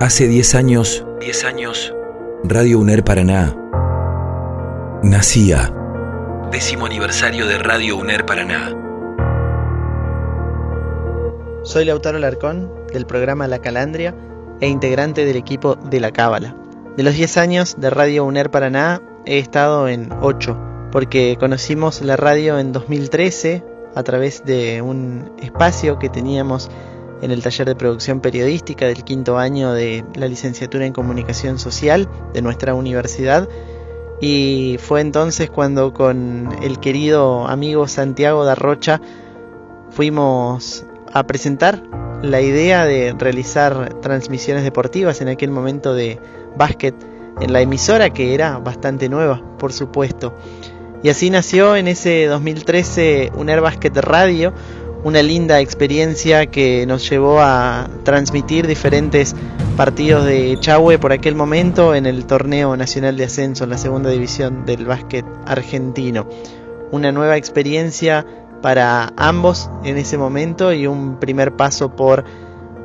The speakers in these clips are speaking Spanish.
Hace 10 años, 10 años, Radio UNER Paraná nacía. Décimo aniversario de Radio UNER Paraná. Soy Lautaro Larcón, del programa La Calandria, e integrante del equipo de La Cábala. De los 10 años de Radio UNER Paraná, he estado en 8, porque conocimos la radio en 2013 a través de un espacio que teníamos en el taller de producción periodística del quinto año de la licenciatura en comunicación social de nuestra universidad. Y fue entonces cuando con el querido amigo Santiago Darrocha fuimos a presentar la idea de realizar transmisiones deportivas en aquel momento de básquet en la emisora que era bastante nueva, por supuesto. Y así nació en ese 2013 un Air Basket Radio, una linda experiencia que nos llevó a transmitir diferentes partidos de Chahue por aquel momento en el torneo nacional de ascenso en la segunda división del básquet argentino. Una nueva experiencia para ambos en ese momento y un primer paso por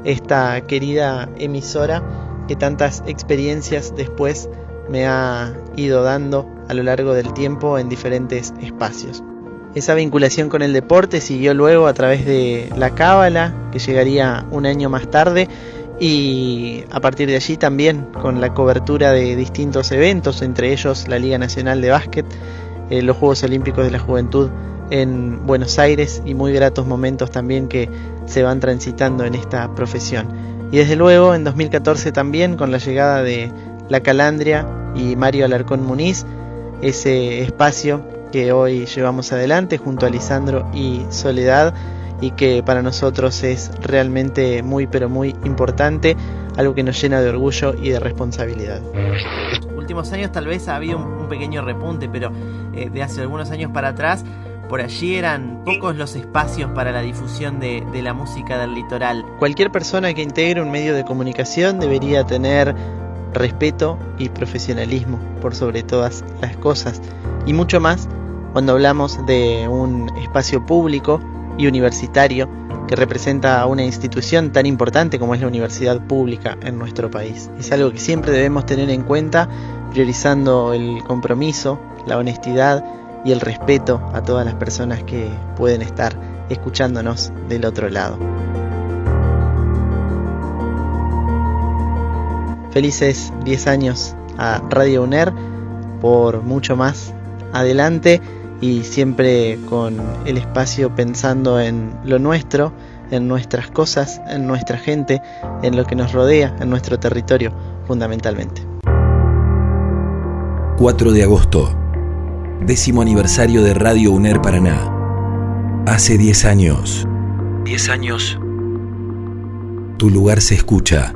esta querida emisora que tantas experiencias después me ha ido dando a lo largo del tiempo en diferentes espacios. Esa vinculación con el deporte siguió luego a través de la Cábala, que llegaría un año más tarde, y a partir de allí también con la cobertura de distintos eventos, entre ellos la Liga Nacional de Básquet, eh, los Juegos Olímpicos de la Juventud en Buenos Aires y muy gratos momentos también que se van transitando en esta profesión. Y desde luego en 2014 también con la llegada de La Calandria y Mario Alarcón Muniz, ese espacio que hoy llevamos adelante junto a Lisandro y Soledad y que para nosotros es realmente muy pero muy importante, algo que nos llena de orgullo y de responsabilidad. Últimos años tal vez ha habido un, pequeño repunte, pero eh, de hace algunos años para atrás, por allí eran pocos los espacios para la difusión de, de la música del litoral. Cualquier persona que integre un medio de comunicación debería tener respeto y profesionalismo por sobre todas las cosas y mucho más cuando hablamos de un espacio público y universitario que representa una institución tan importante como es la universidad pública en nuestro país. Es algo que siempre debemos tener en cuenta, priorizando el compromiso, la honestidad y el respeto a todas las personas que pueden estar escuchándonos del otro lado. Felices 10 años a Radio UNER por mucho más adelante y siempre con el espacio pensando en lo nuestro, en nuestras cosas, en nuestra gente, en lo que nos rodea, en nuestro territorio, fundamentalmente. 4 de agosto, décimo aniversario de Radio UNER Paraná. Hace 10 años. 10 años. Tu lugar se escucha.